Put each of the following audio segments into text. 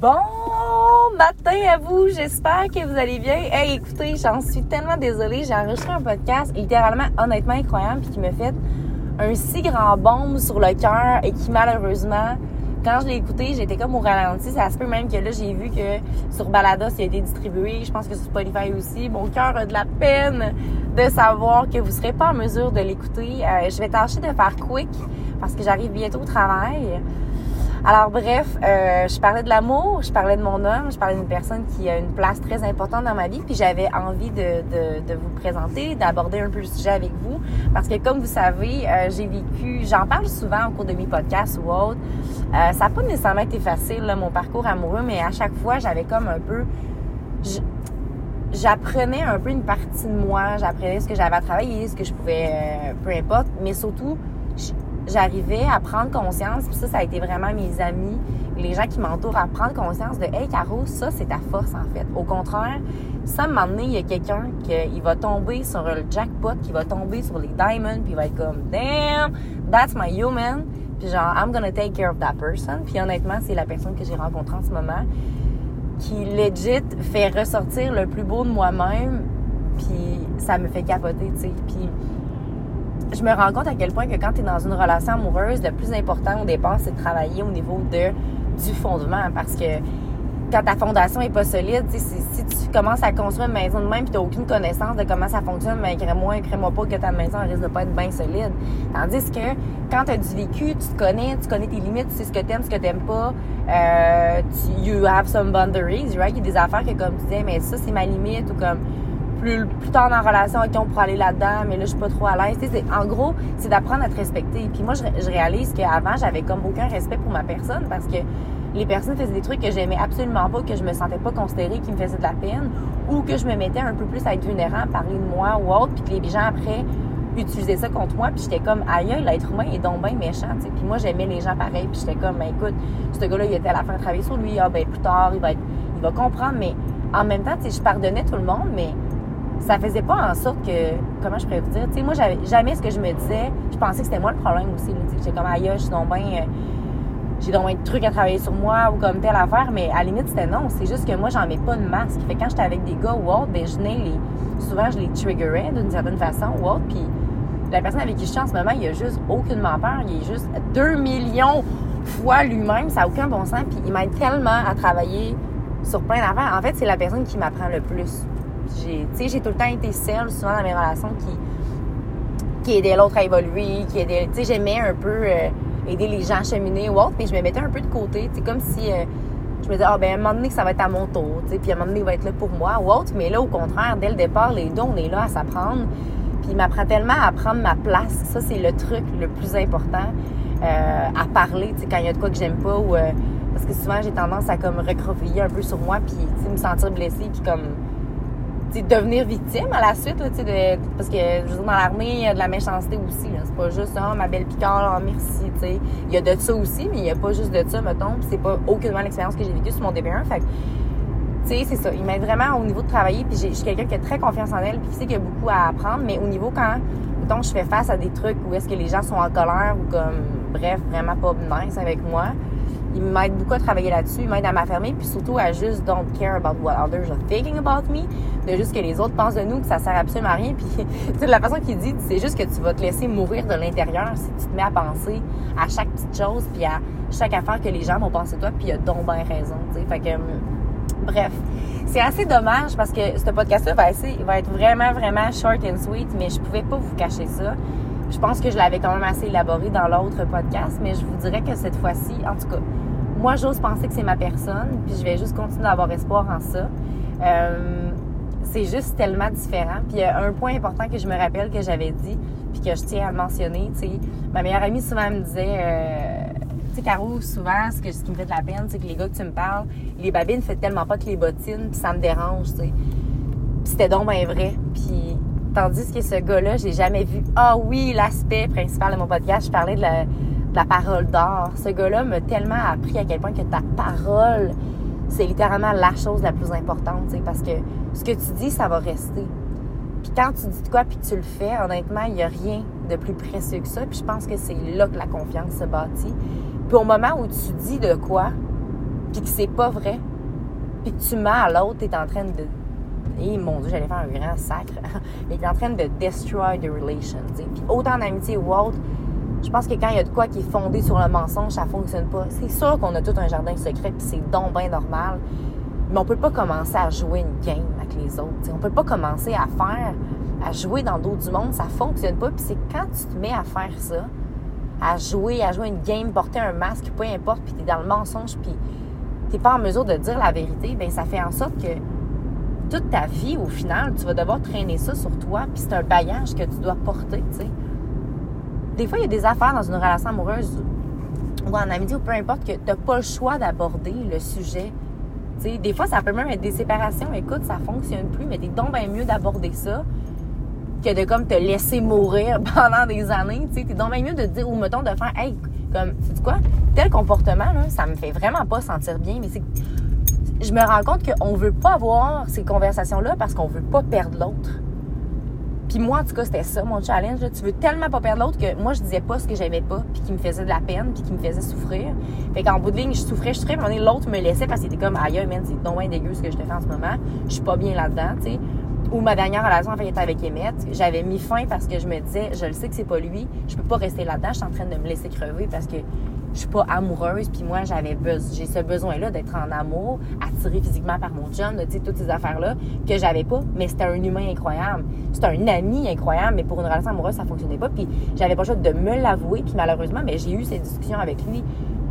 Bon matin à vous, j'espère que vous allez bien. Hey, écoutez, j'en suis tellement désolée, j'ai enregistré un podcast littéralement honnêtement incroyable puis qui me fait un si grand bombe sur le cœur et qui malheureusement quand je l'ai écouté, j'étais comme au ralenti. Ça se peut même que là, j'ai vu que sur Balados, il a été distribué. Je pense que sur Spotify aussi. Mon cœur a de la peine de savoir que vous serez pas en mesure de l'écouter. Euh, je vais tâcher de faire quick parce que j'arrive bientôt au travail. Alors bref, euh, je parlais de l'amour, je parlais de mon homme, je parlais d'une personne qui a une place très importante dans ma vie, puis j'avais envie de, vous présenter, d'aborder un peu le sujet avec vous, parce que comme vous savez, euh, j'ai vécu, j'en parle souvent au cours de mes podcasts ou autres, euh, ça n'a pas nécessairement été facile, mon parcours amoureux, mais à chaque fois, j'avais comme un peu... J'apprenais un peu une partie de moi, j'apprenais ce que j'avais à travailler, ce que je pouvais, euh, peu importe, mais surtout, j'arrivais à prendre conscience, puis ça, ça a été vraiment mes amis, les gens qui m'entourent, à prendre conscience de Hey Caro, ça, c'est ta force en fait. Au contraire, ça, un moment il y a quelqu'un qui va tomber sur le jackpot, qui va tomber sur les diamonds, puis il va être comme Damn, that's my human. Puis genre, I'm gonna take care of that person. Puis honnêtement, c'est la personne que j'ai rencontrée en ce moment qui legit fait ressortir le plus beau de moi-même. Puis ça me fait capoter, tu sais. Puis je me rends compte à quel point que quand tu dans une relation amoureuse, le plus important au départ, c'est de travailler au niveau de, du fondement. Parce que quand ta fondation est pas solide, si, tu commences à construire une maison de même et tu aucune connaissance de comment ça fonctionne, mais ben, crée-moi, crée-moi pas que ta maison risque de pas être bien solide. Tandis que quand tu as du vécu, tu te connais, tu connais tes limites, tu sais ce que tu ce que tu n'aimes pas, euh, tu, you have some boundaries, right? Il y a des affaires que comme tu disais, mais ça c'est ma limite ou comme plus, plus tard dans la relation, OK, on pourrait aller là-dedans, mais là, je suis pas trop à l'aise. En gros, c'est d'apprendre à te respecter. Puis moi, je, je réalise qu'avant, j'avais comme aucun respect pour ma personne parce que les personnes faisaient des trucs que j'aimais absolument pas, que je me sentais pas considérée, qui me faisaient de la peine, ou que je me mettais un peu plus à être vulnérable, parler de moi ou autre, puis que les gens après utilisaient ça contre moi, puis j'étais comme aïe, l'être humain est donc bien méchant, tu. Puis moi j'aimais les gens pareils, puis j'étais comme ben, écoute, ce gars-là il était à la fin de travailler sur lui, ah ben plus tard il va être, il va comprendre, mais en même temps, tu sais, je pardonnais tout le monde, mais ça faisait pas en sorte que, comment je pourrais vous dire, tu sais, moi, j'avais jamais ce que je me disais, je pensais que c'était moi le problème aussi, j'étais comme, aïe, je suis donc bien, euh, j'ai donc un truc à travailler sur moi ou comme telle affaire, mais à la limite, c'était non, c'est juste que moi, j'en mets pas de masque. Fait quand j'étais avec des gars ou autre, ben, je les, souvent, je les triggerais d'une certaine façon ou autre, puis la personne avec qui je suis en ce moment, il a juste aucunement peur, il est juste 2 millions fois lui-même, ça n'a aucun bon sens, puis il m'aide tellement à travailler sur plein d'affaires. En fait, c'est la personne qui m'apprend le plus j'ai, tout le temps été seule, souvent dans mes relations, qui, qui aidait l'autre à évoluer, qui aidait, tu sais, j'aimais un peu euh, aider les gens à cheminer ou autre, puis je me mettais un peu de côté, tu comme si euh, je me disais, ah, ben, à un moment donné, ça va être à mon tour, tu sais, puis à un moment donné, il va être là pour moi ou autre, mais là, au contraire, dès le départ, les deux, on est là à s'apprendre, puis il m'apprend tellement à prendre ma place, ça, c'est le truc le plus important, euh, à parler, tu sais, quand il y a de quoi que j'aime pas ou, parce que souvent, j'ai tendance à comme recroqueviller un peu sur moi, puis, me sentir blessée, puis comme devenir victime à la suite, là, de, parce que je dans l'armée, il y a de la méchanceté aussi. C'est pas juste oh, ma belle Picard, oh, merci. Il y a de ça aussi, mais il n'y a pas juste de ça, mettons. c'est pas aucunement l'expérience que j'ai vécue sur mon DB1. Fait c'est ça. Il m'aide vraiment au niveau de travailler. Puis je suis quelqu'un qui a très confiance en elle, puis qui sait qu'il y a beaucoup à apprendre. Mais au niveau quand, mettons, je fais face à des trucs où est-ce que les gens sont en colère ou comme, bref, vraiment pas nice avec moi, il m'aide beaucoup à travailler là-dessus, il m'aide à m'affirmer, puis surtout à juste don't care about what others are thinking about me, de juste que les autres pensent de nous, que ça sert absolument à rien, puis tu la façon qu'il dit, c'est juste que tu vas te laisser mourir de l'intérieur si tu te mets à penser à chaque petite chose, puis à chaque affaire que les gens vont penser de toi, puis il a donc raison, tu sais, fait que bref, c'est assez dommage parce que ce podcast-là va, va être vraiment, vraiment short and sweet, mais je pouvais pas vous cacher ça. Je pense que je l'avais quand même assez élaboré dans l'autre podcast, mais je vous dirais que cette fois-ci, en tout cas, moi, j'ose penser que c'est ma personne, puis je vais juste continuer d'avoir espoir en ça. Euh, c'est juste tellement différent. Puis il y a un point important que je me rappelle que j'avais dit, puis que je tiens à mentionner. Tu sais, ma meilleure amie souvent me disait, euh, tu sais, Caro, souvent, ce, que, ce qui me fait de la peine, c'est que les gars que tu me parles, les babines ne tellement pas que les bottines, puis ça me dérange, tu sais. Puis c'était donc bien vrai. Puis Tandis que ce gars-là, j'ai jamais vu. Ah oui, l'aspect principal de mon podcast, je parlais de la, parole d'or. Ce gars-là m'a tellement appris à quel point que ta parole, c'est littéralement la chose la plus importante, parce que ce que tu dis, ça va rester. Puis quand tu dis de quoi, puis tu le fais, honnêtement, il n'y a rien de plus précieux que ça. Puis je pense que c'est là que la confiance se bâtit. Puis au moment où tu dis de quoi, puis que c'est pas vrai, puis que tu mets à l'autre, t'es en train de. Et mon Dieu, j'allais faire un grand sacre. Mais t'es en train de destroy the relation. Puis autant en amitié ou autre, je pense que quand il y a de quoi qui est fondé sur le mensonge, ça fonctionne pas. C'est sûr qu'on a tout un jardin secret, puis c'est donc normal. Mais on peut pas commencer à jouer une game avec les autres. On peut pas commencer à faire, à jouer dans d'autres du monde. Ça fonctionne pas. Puis c'est quand tu te mets à faire ça, à jouer, à jouer une game, porter un masque, peu importe, puis t'es dans le mensonge, puis t'es pas en mesure de dire la vérité, ben ça fait en sorte que toute ta vie, au final, tu vas devoir traîner ça sur toi, puis c'est un bagage que tu dois porter, tu sais. Des fois, il y a des affaires dans une relation amoureuse ou en amitié ou peu importe que tu n'as pas le choix d'aborder le sujet. des fois, ça peut même être des séparations. Écoute, ça fonctionne plus, mais t'es donc bien mieux d'aborder ça que de comme te laisser mourir pendant des années. Tu t'es donc bien mieux de dire, ou mettons, de faire, hey, comme, sais quoi, tel comportement, là, ça me fait vraiment pas sentir bien, mais c'est je me rends compte qu'on veut pas avoir ces conversations-là parce qu'on veut pas perdre l'autre. Puis moi, en tout cas, c'était ça, mon challenge. Tu veux tellement pas perdre l'autre que moi, je disais pas ce que j'aimais pas, puis qui me faisait de la peine, puis qui me faisait souffrir. Fait qu'en bout de ligne, je souffrais, je souffrais, mais l'autre me laissait parce qu'il était comme, aïe, man, c'est donc dégueu ce que je te fais en ce moment. Je suis pas bien là-dedans, tu sais. Ou ma dernière relation, en fait, était avec Emmett. J'avais mis fin parce que je me disais, je le sais que c'est pas lui, je peux pas rester là-dedans, je suis en train de me laisser crever parce que je suis pas amoureuse, puis moi, j'avais j'ai ce besoin-là d'être en amour, attiré physiquement par mon chum, toutes ces affaires-là que j'avais pas, mais c'était un humain incroyable. C'était un ami incroyable, mais pour une relation amoureuse, ça fonctionnait pas, puis j'avais pas le choix de me l'avouer, puis malheureusement, mais j'ai eu ces discussions avec lui,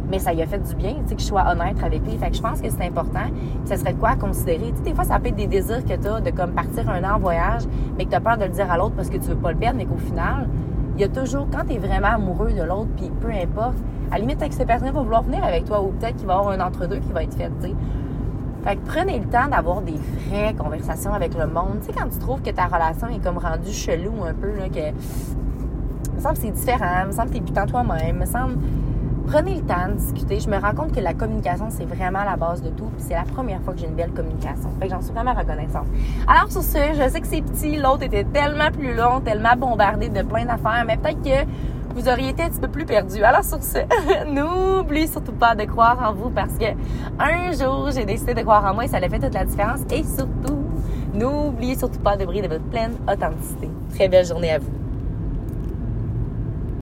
mais ça lui a fait du bien, tu sais, que je sois honnête avec lui. Fait que je pense que c'est important. Ça serait quoi à considérer? Tu sais, des fois, ça peut être des désirs que tu as de comme partir un an en voyage, mais que tu as peur de le dire à l'autre parce que tu veux pas le perdre, mais qu'au final, il y a toujours, quand tu es vraiment amoureux de l'autre, puis peu importe, à la limite, avec cette personne va vouloir venir avec toi ou peut-être qu'il va y avoir un entre-deux qui va être fait, tu sais. Fait que prenez le temps d'avoir des vraies conversations avec le monde. Tu sais, quand tu trouves que ta relation est comme rendue chelou un peu, là, que. Il me semble que c'est différent, il me semble que t'es putain toi-même, il me semble. Prenez le temps de discuter. Je me rends compte que la communication, c'est vraiment la base de tout. Puis c'est la première fois que j'ai une belle communication. Fait que j'en suis vraiment reconnaissante. Alors sur ce, je sais que c'est petit. L'autre était tellement plus long, tellement bombardé de plein d'affaires. Mais peut-être que vous auriez été un petit peu plus perdu. Alors sur ce, n'oubliez surtout pas de croire en vous parce que un jour, j'ai décidé de croire en moi et ça a fait toute la différence. Et surtout, n'oubliez surtout pas de briller de votre pleine authenticité. Très belle journée à vous.